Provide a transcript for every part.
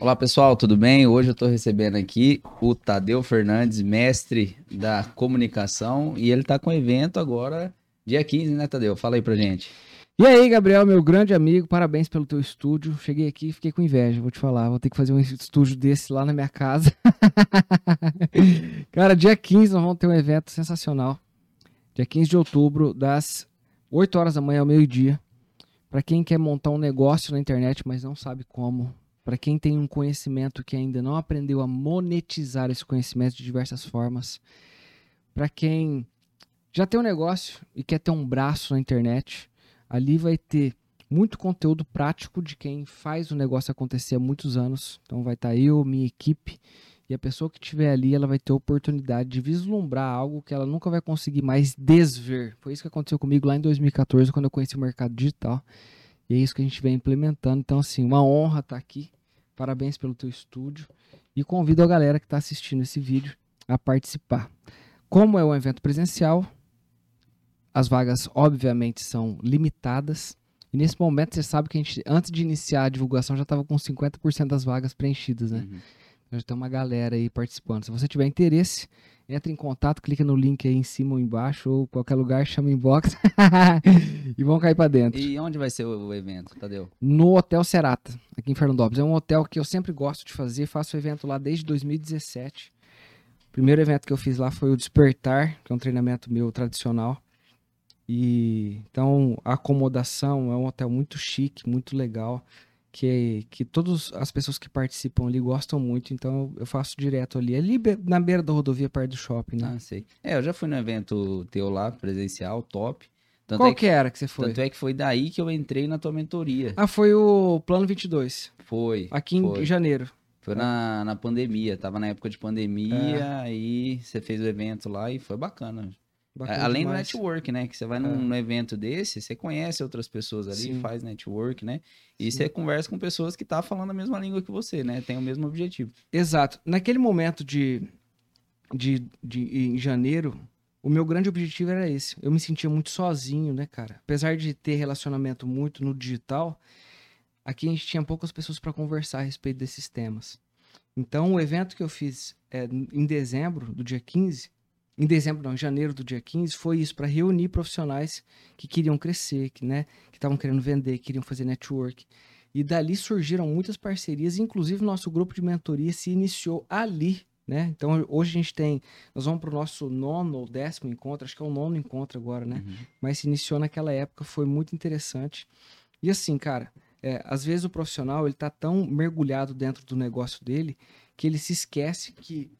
Olá pessoal, tudo bem? Hoje eu estou recebendo aqui o Tadeu Fernandes, mestre da comunicação, e ele está com evento agora, dia 15, né, Tadeu? Fala aí pra gente. E aí, Gabriel, meu grande amigo, parabéns pelo teu estúdio. Cheguei aqui e fiquei com inveja, vou te falar. Vou ter que fazer um estúdio desse lá na minha casa. Cara, dia 15 nós vamos ter um evento sensacional. Dia 15 de outubro, das 8 horas da manhã ao meio-dia. Para quem quer montar um negócio na internet, mas não sabe como. Para quem tem um conhecimento que ainda não aprendeu a monetizar esse conhecimento de diversas formas. Para quem já tem um negócio e quer ter um braço na internet Ali vai ter muito conteúdo prático de quem faz o negócio acontecer há muitos anos. Então vai estar tá eu, minha equipe e a pessoa que estiver ali, ela vai ter a oportunidade de vislumbrar algo que ela nunca vai conseguir mais desver. Foi isso que aconteceu comigo lá em 2014, quando eu conheci o mercado digital. E é isso que a gente vem implementando. Então, assim, uma honra estar tá aqui. Parabéns pelo teu estúdio. E convido a galera que está assistindo esse vídeo a participar. Como é um evento presencial, as vagas, obviamente, são limitadas. E nesse momento, você sabe que a gente, antes de iniciar a divulgação, já estava com 50% das vagas preenchidas, né? Uhum. Então, já tem uma galera aí participando. Se você tiver interesse, entre em contato, clica no link aí em cima ou embaixo, ou qualquer lugar, chama inbox e vão cair para dentro. E onde vai ser o evento, Tadeu? No Hotel Serata, aqui em Fernandópolis. É um hotel que eu sempre gosto de fazer, faço evento lá desde 2017. O primeiro evento que eu fiz lá foi o Despertar, que é um treinamento meu tradicional. E então a acomodação é um hotel muito chique, muito legal, que que todas as pessoas que participam ali gostam muito, então eu faço direto ali, ali na beira da rodovia perto do shopping, né? Ah, sei. É, eu já fui no evento teu lá presencial, top. Tanto Qual é que, que, era que você foi? Tanto é que foi daí que eu entrei na tua mentoria. Ah, foi o Plano 22. Foi. Aqui foi. em janeiro. Foi na, na pandemia, tava na época de pandemia, é. aí você fez o evento lá e foi bacana. Bacana Além demais. do network, né? Que você vai num, é. evento desse, você conhece outras pessoas ali, Sim. faz network, né? E Sim. você conversa com pessoas que estão tá falando a mesma língua que você, né? Tem o mesmo objetivo. Exato. Naquele momento de, de, de em janeiro, o meu grande objetivo era esse. Eu me sentia muito sozinho, né, cara? Apesar de ter relacionamento muito no digital, aqui a gente tinha poucas pessoas para conversar a respeito desses temas. Então, o evento que eu fiz é, em dezembro, do dia 15, em dezembro, não, em janeiro do dia 15, foi isso, para reunir profissionais que queriam crescer, que né, estavam querendo vender, que queriam fazer network. E dali surgiram muitas parcerias, inclusive nosso grupo de mentoria se iniciou ali, né? Então hoje a gente tem, nós vamos para o nosso nono ou décimo encontro, acho que é o nono encontro agora, né? Uhum. Mas se iniciou naquela época, foi muito interessante. E assim, cara, é, às vezes o profissional ele tá tão mergulhado dentro do negócio dele que ele se esquece que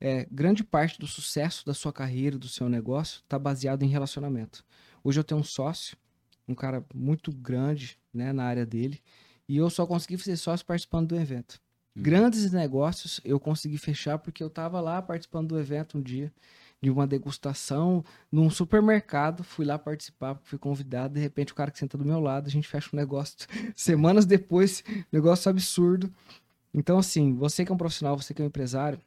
é, grande parte do sucesso da sua carreira, do seu negócio, está baseado em relacionamento. Hoje eu tenho um sócio, um cara muito grande né, na área dele, e eu só consegui fazer sócio participando do evento. Hum. Grandes negócios eu consegui fechar porque eu estava lá participando do evento um dia, de uma degustação num supermercado. Fui lá participar, fui convidado. De repente, o cara que senta do meu lado, a gente fecha um negócio. Semanas depois, negócio absurdo. Então, assim, você que é um profissional, você que é um empresário,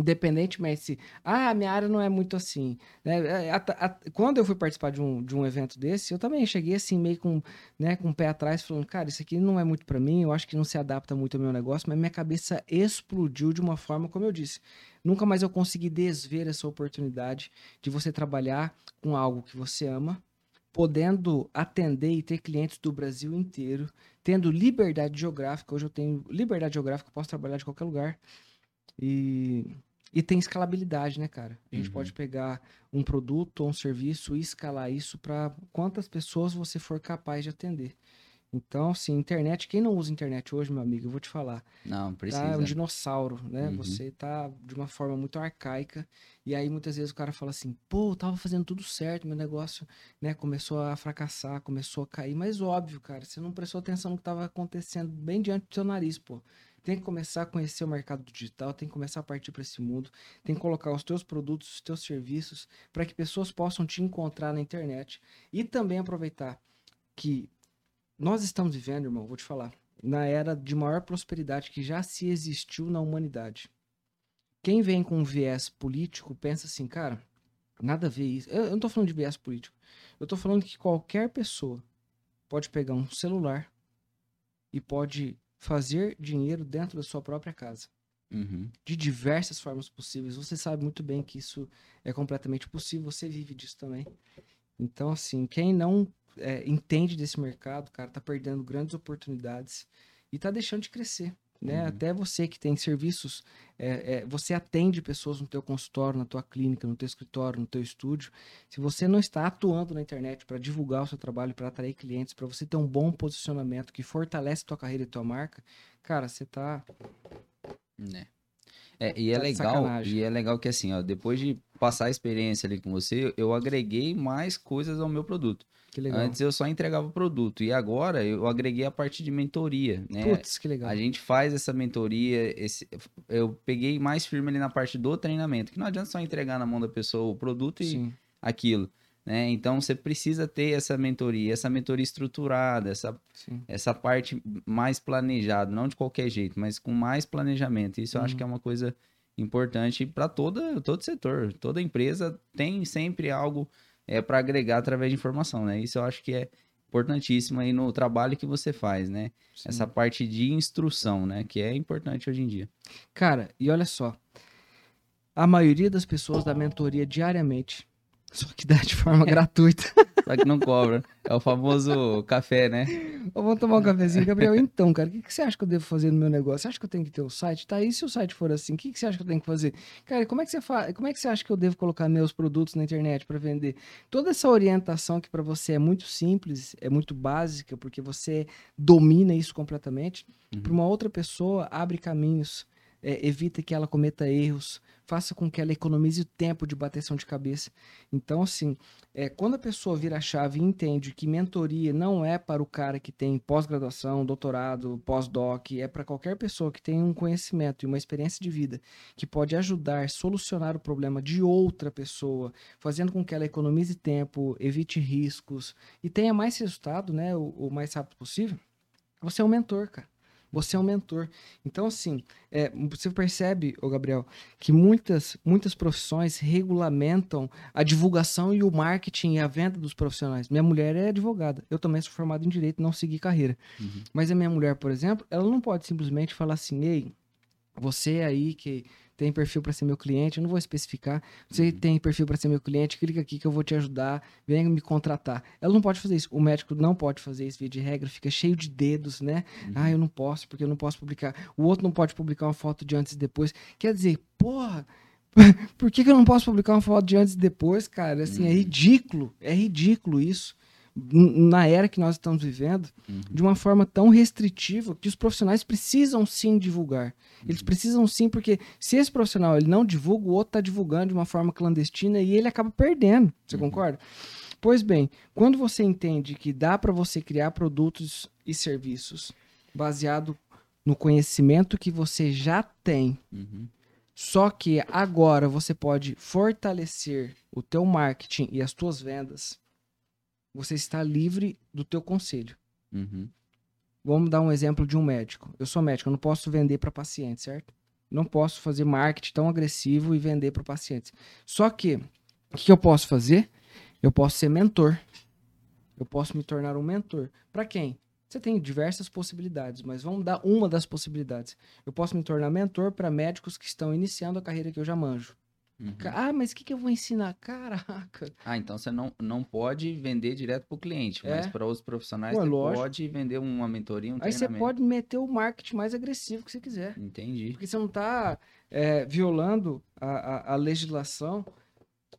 independentemente se, ah, minha área não é muito assim. Né? É, a, a, quando eu fui participar de um, de um evento desse, eu também cheguei assim, meio com, né, com o pé atrás, falando, cara, isso aqui não é muito para mim, eu acho que não se adapta muito ao meu negócio, mas minha cabeça explodiu de uma forma, como eu disse, nunca mais eu consegui desver essa oportunidade de você trabalhar com algo que você ama, podendo atender e ter clientes do Brasil inteiro, tendo liberdade geográfica. Hoje eu tenho liberdade geográfica, posso trabalhar de qualquer lugar. E e tem escalabilidade, né, cara? A gente uhum. pode pegar um produto ou um serviço e escalar isso para quantas pessoas você for capaz de atender. Então, assim, internet, quem não usa internet hoje, meu amigo, eu vou te falar. Não, precisa. Tá, é um dinossauro, né? Uhum. Você tá de uma forma muito arcaica. E aí, muitas vezes, o cara fala assim, pô, eu tava fazendo tudo certo, meu negócio, né, começou a fracassar, começou a cair. Mas óbvio, cara, você não prestou atenção no que tava acontecendo bem diante do seu nariz, pô tem que começar a conhecer o mercado digital, tem que começar a partir para esse mundo, tem que colocar os teus produtos, os teus serviços, para que pessoas possam te encontrar na internet e também aproveitar que nós estamos vivendo, irmão, vou te falar, na era de maior prosperidade que já se existiu na humanidade. Quem vem com um viés político pensa assim, cara, nada a ver isso. Eu, eu não tô falando de viés político. Eu tô falando que qualquer pessoa pode pegar um celular e pode fazer dinheiro dentro da sua própria casa. Uhum. De diversas formas possíveis. Você sabe muito bem que isso é completamente possível, você vive disso também. Então, assim, quem não é, entende desse mercado, cara, tá perdendo grandes oportunidades e tá deixando de crescer. Né? Uhum. Até você que tem serviços, é, é, você atende pessoas no teu consultório, na tua clínica, no teu escritório, no teu estúdio. Se você não está atuando na internet para divulgar o seu trabalho, para atrair clientes, para você ter um bom posicionamento que fortalece tua carreira e tua marca, cara, você tá né? É, e é tá legal, e é legal que assim, ó, depois de passar a experiência ali com você, eu agreguei mais coisas ao meu produto. Que legal. Antes eu só entregava o produto e agora eu agreguei a parte de mentoria, né? Putz, que legal. A gente faz essa mentoria, esse, eu peguei mais firme ali na parte do treinamento, que não adianta só entregar na mão da pessoa o produto e Sim. aquilo. Né? Então você precisa ter essa mentoria, essa mentoria estruturada, essa, essa parte mais planejada, não de qualquer jeito, mas com mais planejamento. Isso uhum. eu acho que é uma coisa importante para todo, todo setor. Toda empresa tem sempre algo é, para agregar através de informação. Né? Isso eu acho que é importantíssimo aí no trabalho que você faz, né? Sim. Essa parte de instrução, né? Que é importante hoje em dia. Cara, e olha só. A maioria das pessoas da mentoria diariamente só que dá de forma é. gratuita. Só que não cobra. É o famoso café, né? Vamos tomar um cafezinho, Gabriel. Então, cara, o que, que você acha que eu devo fazer no meu negócio? Você acha que eu tenho que ter o um site? Tá aí, se o site for assim, o que, que você acha que eu tenho que fazer? Cara, como é que você faz? Como é que você acha que eu devo colocar meus produtos na internet para vender? Toda essa orientação que para você é muito simples, é muito básica, porque você domina isso completamente, uhum. para uma outra pessoa abre caminhos, é, evita que ela cometa erros, faça com que ela economize o tempo de bateção de cabeça. Então, assim, é, quando a pessoa vira a chave e entende que mentoria não é para o cara que tem pós-graduação, doutorado, pós-doc, é para qualquer pessoa que tem um conhecimento e uma experiência de vida que pode ajudar a solucionar o problema de outra pessoa, fazendo com que ela economize tempo, evite riscos e tenha mais resultado, né, o, o mais rápido possível, você é um mentor, cara. Você é um mentor. Então, assim, é, você percebe, ô Gabriel, que muitas, muitas profissões regulamentam a divulgação e o marketing e a venda dos profissionais. Minha mulher é advogada. Eu também sou formado em direito, não segui carreira. Uhum. Mas a minha mulher, por exemplo, ela não pode simplesmente falar assim, ei, você aí que tem perfil para ser meu cliente, eu não vou especificar. Você uhum. tem perfil para ser meu cliente, clica aqui que eu vou te ajudar, venha me contratar. Ela não pode fazer isso. O médico não pode fazer isso, via de regra, fica cheio de dedos, né? Uhum. Ah, eu não posso, porque eu não posso publicar. O outro não pode publicar uma foto de antes e depois. Quer dizer, porra, por que, que eu não posso publicar uma foto de antes e depois, cara? Assim, é uhum. é ridículo. É ridículo isso na era que nós estamos vivendo, uhum. de uma forma tão restritiva que os profissionais precisam sim divulgar. Eles uhum. precisam sim, porque se esse profissional ele não divulga, o outro está divulgando de uma forma clandestina e ele acaba perdendo. Você uhum. concorda? Pois bem, quando você entende que dá para você criar produtos e serviços baseado no conhecimento que você já tem, uhum. só que agora você pode fortalecer o teu marketing e as tuas vendas, você está livre do teu conselho. Uhum. Vamos dar um exemplo de um médico. Eu sou médico, eu não posso vender para paciente, certo? Não posso fazer marketing tão agressivo e vender para pacientes. Só que, o que eu posso fazer? Eu posso ser mentor. Eu posso me tornar um mentor. Para quem? Você tem diversas possibilidades, mas vamos dar uma das possibilidades. Eu posso me tornar mentor para médicos que estão iniciando a carreira que eu já manjo. Uhum. Ah, mas o que, que eu vou ensinar? Caraca. Ah, então você não, não pode vender direto para o cliente, é. mas para os profissionais Pô, você lógico. pode vender uma mentoria, um Aí você pode meter o marketing mais agressivo que você quiser. Entendi. Porque você não está é, violando a, a, a, legislação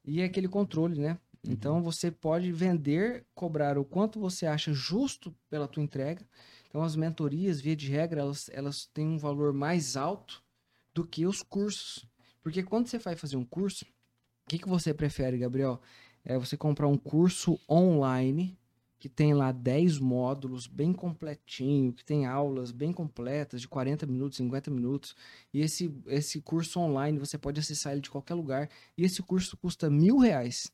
e aquele controle, né? Uhum. Então você pode vender, cobrar o quanto você acha justo pela tua entrega. Então as mentorias, via de regra, elas, elas têm um valor mais alto do que os cursos. Porque quando você vai fazer um curso, o que, que você prefere, Gabriel? É você comprar um curso online que tem lá 10 módulos bem completinho, que tem aulas bem completas de 40 minutos, 50 minutos. E esse, esse curso online você pode acessar ele de qualquer lugar. E esse curso custa mil reais.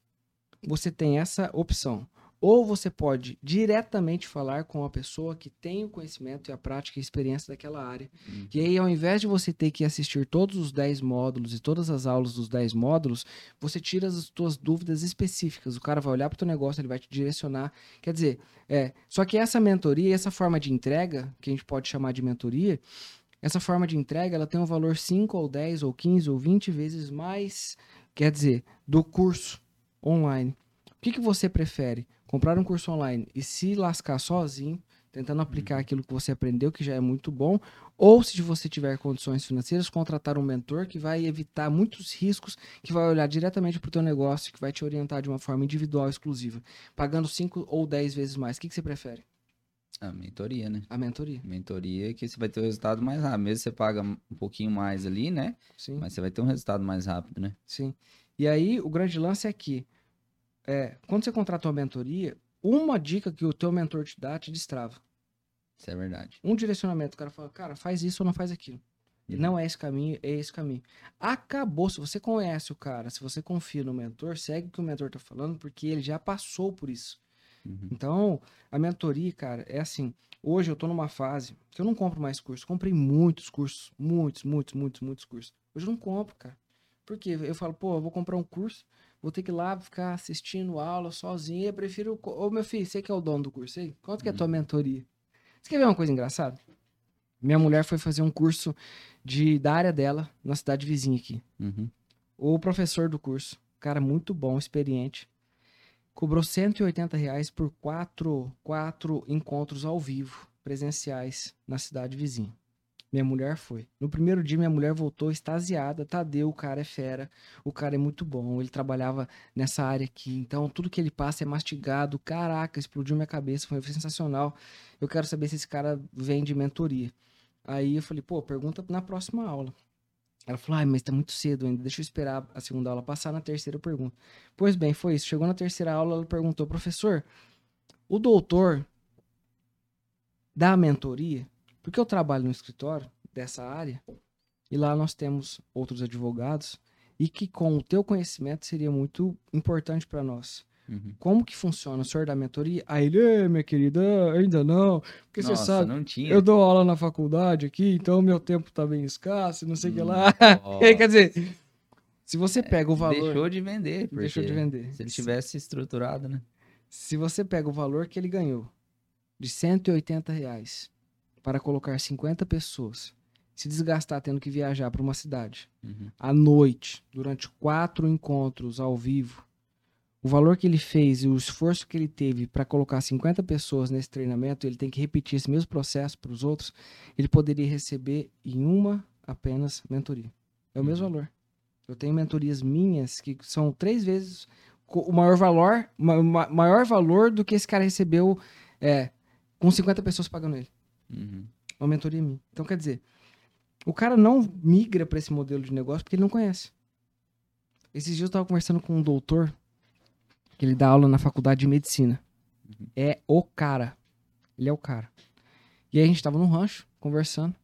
Você tem essa opção. Ou você pode diretamente falar com a pessoa que tem o conhecimento e a prática e a experiência daquela área. Uhum. E aí, ao invés de você ter que assistir todos os 10 módulos e todas as aulas dos 10 módulos, você tira as suas dúvidas específicas. O cara vai olhar para o teu negócio, ele vai te direcionar. Quer dizer, é, só que essa mentoria, essa forma de entrega, que a gente pode chamar de mentoria, essa forma de entrega, ela tem um valor 5 ou 10 ou 15 ou 20 vezes mais, quer dizer, do curso online. O que, que você prefere? Comprar um curso online e se lascar sozinho, tentando aplicar uhum. aquilo que você aprendeu, que já é muito bom, ou se você tiver condições financeiras, contratar um mentor que vai evitar muitos riscos, que vai olhar diretamente para o teu negócio, que vai te orientar de uma forma individual, exclusiva, pagando 5 ou 10 vezes mais. O que, que você prefere? A mentoria, né? A mentoria. Mentoria que você vai ter o resultado mais rápido. Mesmo você paga um pouquinho mais ali, né? Sim. Mas você vai ter um resultado mais rápido, né? Sim. E aí, o grande lance é que é, quando você contrata uma mentoria, uma dica que o teu mentor te dá te destrava. Isso é verdade. Um direcionamento, o cara fala, cara, faz isso ou não faz aquilo. Uhum. Não é esse caminho, é esse caminho. Acabou. Se você conhece o cara, se você confia no mentor, segue o que o mentor tá falando, porque ele já passou por isso. Uhum. Então, a mentoria, cara, é assim. Hoje eu tô numa fase que eu não compro mais cursos. Comprei muitos cursos, muitos, muitos, muitos, muitos cursos. Hoje eu não compro, cara. Por quê? Eu falo, pô, eu vou comprar um curso, vou ter que ir lá ficar assistindo aula sozinho. Eu prefiro. Ô, meu filho, você que é o dono do curso aí? Quanto que é a tua uhum. mentoria? Você quer ver uma coisa engraçada? Minha mulher foi fazer um curso de, da área dela na cidade vizinha aqui. Uhum. O professor do curso, cara muito bom, experiente, cobrou 180 reais por quatro, quatro encontros ao vivo, presenciais, na cidade vizinha. Minha mulher foi. No primeiro dia, minha mulher voltou extasiada. Tadeu, o cara é fera. O cara é muito bom. Ele trabalhava nessa área aqui. Então, tudo que ele passa é mastigado. Caraca, explodiu minha cabeça. Foi sensacional. Eu quero saber se esse cara vem de mentoria. Aí eu falei, pô, pergunta na próxima aula. Ela falou, ai, mas tá muito cedo ainda, deixa eu esperar a segunda aula passar, na terceira eu pergunto. Pois bem, foi isso. Chegou na terceira aula, ela perguntou, professor, o doutor dá mentoria? Porque eu trabalho no escritório dessa área e lá nós temos outros advogados e que com o teu conhecimento seria muito importante para nós. Uhum. Como que funciona? O senhor da mentoria? Aí ele, minha querida, ainda não. Porque Nossa, você sabe, não tinha. eu dou aula na faculdade aqui, então meu tempo tá bem escasso, não sei o hum, que lá. Quer dizer, se você pega o valor... Deixou de vender. Deixou de vender. Se ele tivesse estruturado, né? Se você pega o valor que ele ganhou, de 180 reais, para colocar 50 pessoas, se desgastar tendo que viajar para uma cidade uhum. à noite, durante quatro encontros ao vivo, o valor que ele fez e o esforço que ele teve para colocar 50 pessoas nesse treinamento, ele tem que repetir esse mesmo processo para os outros, ele poderia receber em uma apenas mentoria. É o mesmo uhum. valor. Eu tenho mentorias minhas que são três vezes o maior valor, maior valor do que esse cara recebeu é, com 50 pessoas pagando ele. Uhum. Uma mentoria minha. Então, quer dizer, o cara não migra para esse modelo de negócio porque ele não conhece. Esses dias eu estava conversando com um doutor que ele dá aula na faculdade de medicina. Uhum. É o cara. Ele é o cara. E aí a gente tava no rancho, conversando.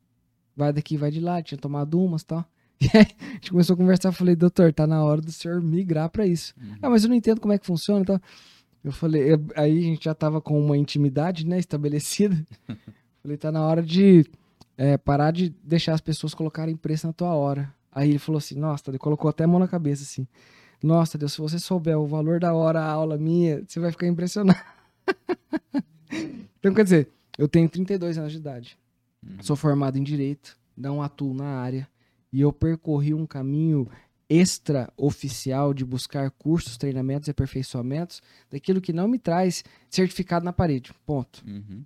Vai daqui, vai de lá, tinha tomado umas e tal. E aí a gente começou a conversar, eu falei, doutor, tá na hora do senhor migrar para isso. Uhum. Ah, mas eu não entendo como é que funciona e tal. Eu falei, eu, aí a gente já tava com uma intimidade, né, estabelecida. Falei, tá na hora de é, parar de deixar as pessoas colocarem preço na tua hora. Aí ele falou assim, nossa, ele colocou até a mão na cabeça assim. Nossa, Deus, se você souber o valor da hora, a aula minha, você vai ficar impressionado. então, quer dizer, eu tenho 32 anos de idade. Uhum. Sou formado em Direito, não atuo na área. E eu percorri um caminho extra-oficial de buscar cursos, treinamentos e aperfeiçoamentos daquilo que não me traz certificado na parede. Ponto. Uhum.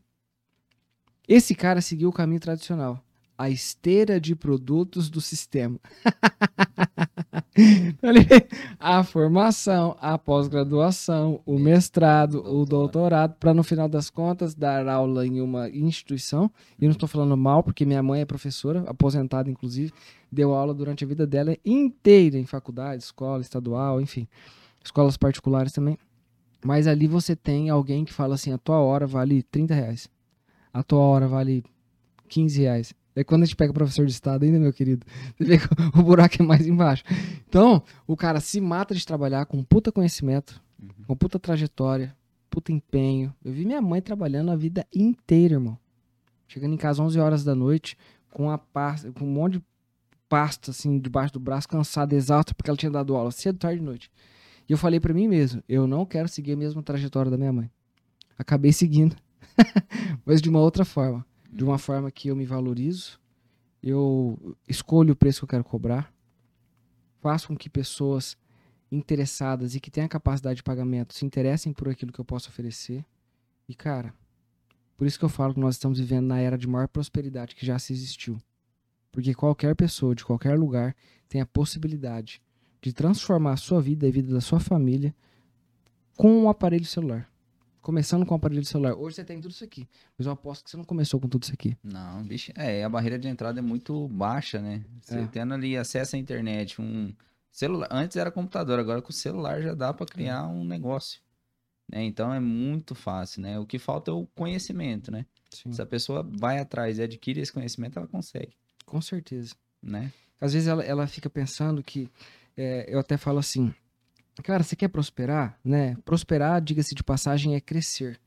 Esse cara seguiu o caminho tradicional. A esteira de produtos do sistema. a formação, a pós-graduação, o mestrado, o doutorado, para no final das contas dar aula em uma instituição. E não estou falando mal, porque minha mãe é professora, aposentada inclusive, deu aula durante a vida dela inteira em faculdade, escola estadual, enfim, escolas particulares também. Mas ali você tem alguém que fala assim: a tua hora vale 30 reais a tua hora vale 15 reais. É quando a gente pega professor de estado ainda, meu querido, você vê que o buraco é mais embaixo. Então, o cara se mata de trabalhar com puta conhecimento, uhum. com puta trajetória, puta empenho. Eu vi minha mãe trabalhando a vida inteira, irmão. Chegando em casa 11 horas da noite, com, a pasta, com um monte de pasta, assim, debaixo do braço, cansada, exausta, porque ela tinha dado aula cedo, tarde e noite. E eu falei para mim mesmo, eu não quero seguir a mesma trajetória da minha mãe. Acabei seguindo, mas de uma outra forma. De uma forma que eu me valorizo, eu escolho o preço que eu quero cobrar, faço com que pessoas interessadas e que tenham a capacidade de pagamento se interessem por aquilo que eu posso oferecer. E, cara, por isso que eu falo que nós estamos vivendo na era de maior prosperidade que já se existiu. Porque qualquer pessoa de qualquer lugar tem a possibilidade de transformar a sua vida e a vida da sua família com um aparelho celular. Começando com o um aparelho celular. Hoje você tem tudo isso aqui. Mas eu aposto que você não começou com tudo isso aqui. Não, bicho. É, a barreira de entrada é muito baixa, né? Você é. tendo ali acesso à internet, um celular. Antes era computador, agora com o celular já dá para criar é. um negócio. Né? Então é muito fácil, né? O que falta é o conhecimento, né? Sim. Se a pessoa vai atrás e adquire esse conhecimento, ela consegue. Com certeza. Né? Às vezes ela, ela fica pensando que. É, eu até falo assim, cara, você quer prosperar, né? Prosperar, diga-se de passagem, é crescer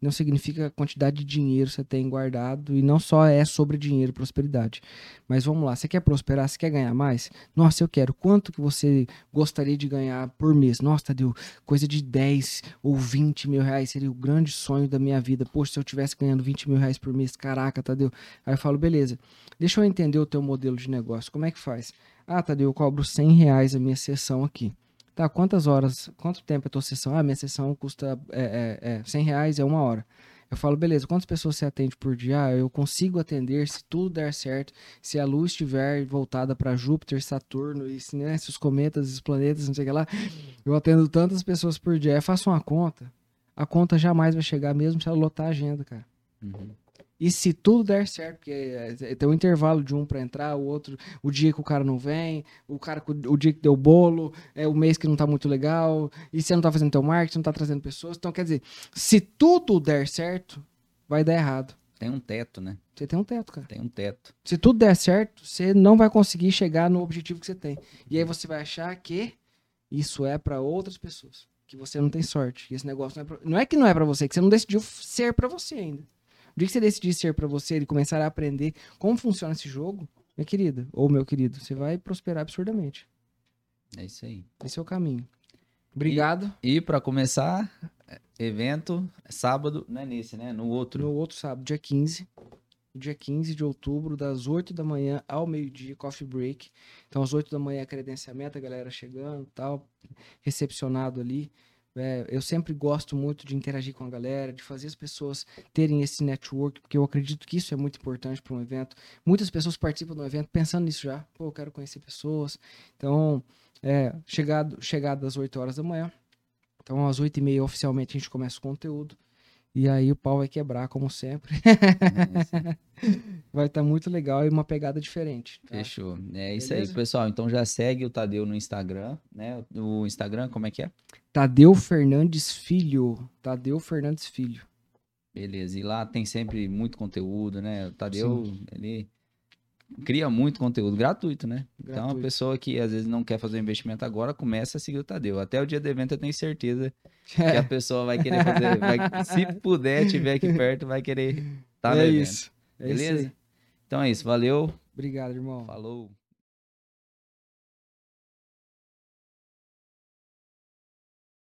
não significa a quantidade de dinheiro que você tem guardado e não só é sobre dinheiro prosperidade. Mas vamos lá, você quer prosperar, você quer ganhar mais? Nossa, eu quero. Quanto que você gostaria de ganhar por mês? Nossa, Tadeu, coisa de 10 ou 20 mil reais seria o grande sonho da minha vida. Poxa, se eu tivesse ganhando 20 mil reais por mês, caraca, Tadeu. Aí eu falo, beleza, deixa eu entender o teu modelo de negócio. Como é que faz? Ah, Tadeu, eu cobro 100 reais a minha sessão aqui. Tá, quantas horas, quanto tempo é a tua sessão? Ah, minha sessão custa é, é, é 100 reais, é uma hora. Eu falo, beleza, quantas pessoas você atende por dia? Ah, eu consigo atender se tudo der certo, se a luz estiver voltada para Júpiter, Saturno, e se, né, se os cometas, os planetas, não sei o que lá, eu atendo tantas pessoas por dia. Eu faço uma conta, a conta jamais vai chegar mesmo se ela lotar a agenda, cara. Uhum. E se tudo der certo, porque é, tem um intervalo de um para entrar, o outro, o dia que o cara não vem, o cara o dia que deu bolo, é o mês que não tá muito legal, e você não tá fazendo teu marketing, não tá trazendo pessoas. Então, quer dizer, se tudo der certo, vai dar errado. Tem um teto, né? Você tem um teto, cara. Tem um teto. Se tudo der certo, você não vai conseguir chegar no objetivo que você tem. E aí você vai achar que isso é para outras pessoas, que você não tem sorte, que esse negócio não é pra... não é que não é para você, que você não decidiu ser para você ainda dia que você decidir ser para você e começar a aprender como funciona esse jogo, minha querida, ou meu querido, você vai prosperar absurdamente. É isso aí. Esse é o caminho. Obrigado. E, e para começar, evento, sábado, não é nesse, né? No outro. No outro sábado, dia 15. Dia 15 de outubro, das 8 da manhã ao meio-dia, coffee break. Então, às 8 da manhã, credenciamento, a galera chegando tal, recepcionado ali. É, eu sempre gosto muito de interagir com a galera, de fazer as pessoas terem esse network, porque eu acredito que isso é muito importante para um evento. Muitas pessoas participam do evento pensando nisso já. Pô, eu quero conhecer pessoas. Então, é, chegado, chegado às 8 horas da manhã. Então, às 8 e meia, oficialmente, a gente começa o conteúdo. E aí o pau vai quebrar, como sempre. vai estar tá muito legal e uma pegada diferente. Tá? Fechou. É Beleza? isso aí, pessoal. Então já segue o Tadeu no Instagram, né? O Instagram, como é que é? Tadeu Fernandes Filho. Tadeu Fernandes Filho. Beleza. E lá tem sempre muito conteúdo, né? O Tadeu, Sim. ele cria muito conteúdo gratuito, né? Gratuito. Então, a pessoa que às vezes não quer fazer o investimento agora, começa a seguir o Tadeu. Até o dia do evento eu tenho certeza é. que a pessoa vai querer fazer. Vai, se puder, tiver aqui perto, vai querer estar tá é Isso. É Beleza? Isso então é isso. Valeu. Obrigado, irmão. Falou.